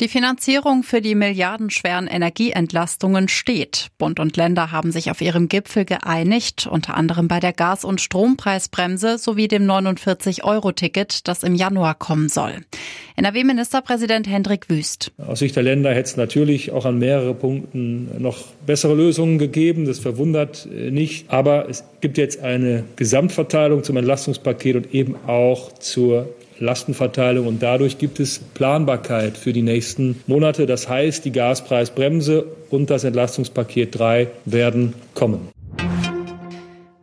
Die Finanzierung für die milliardenschweren Energieentlastungen steht. Bund und Länder haben sich auf ihrem Gipfel geeinigt, unter anderem bei der Gas- und Strompreisbremse sowie dem 49-Euro-Ticket, das im Januar kommen soll. NRW-Ministerpräsident Hendrik Wüst. Aus Sicht der Länder hätte es natürlich auch an mehreren Punkten noch bessere Lösungen gegeben. Das verwundert äh, nicht. Aber es gibt jetzt eine Gesamtverteilung zum Entlastungspaket und eben auch zur Lastenverteilung und dadurch gibt es Planbarkeit für die nächsten Monate. Das heißt, die Gaspreisbremse und das Entlastungspaket 3 werden kommen.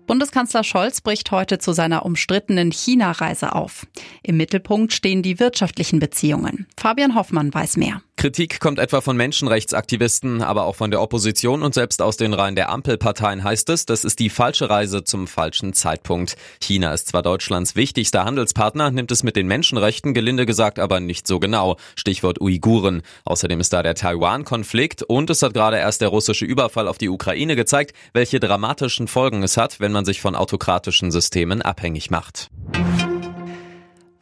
Bundeskanzler Scholz bricht heute zu seiner umstrittenen China-Reise auf. Im Mittelpunkt stehen die wirtschaftlichen Beziehungen. Fabian Hoffmann weiß mehr. Kritik kommt etwa von Menschenrechtsaktivisten, aber auch von der Opposition und selbst aus den Reihen der Ampelparteien heißt es, das ist die falsche Reise zum falschen Zeitpunkt. China ist zwar Deutschlands wichtigster Handelspartner, nimmt es mit den Menschenrechten gelinde gesagt aber nicht so genau. Stichwort Uiguren. Außerdem ist da der Taiwan-Konflikt und es hat gerade erst der russische Überfall auf die Ukraine gezeigt, welche dramatischen Folgen es hat, wenn man sich von autokratischen Systemen abhängig macht.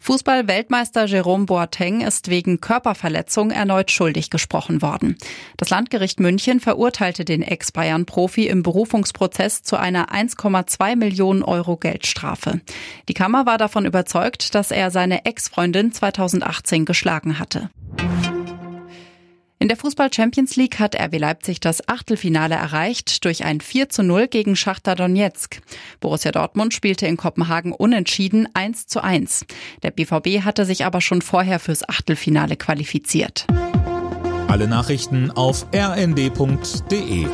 Fußball-Weltmeister Jerome Boateng ist wegen Körperverletzung erneut schuldig gesprochen worden. Das Landgericht München verurteilte den Ex-Bayern-Profi im Berufungsprozess zu einer 1,2 Millionen Euro Geldstrafe. Die Kammer war davon überzeugt, dass er seine Ex-Freundin 2018 geschlagen hatte. In der Fußball Champions League hat RB Leipzig das Achtelfinale erreicht durch ein 4 zu 0 gegen Schachter Donetsk. Borussia Dortmund spielte in Kopenhagen unentschieden 1 zu 1. Der BVB hatte sich aber schon vorher fürs Achtelfinale qualifiziert. Alle Nachrichten auf rnd.de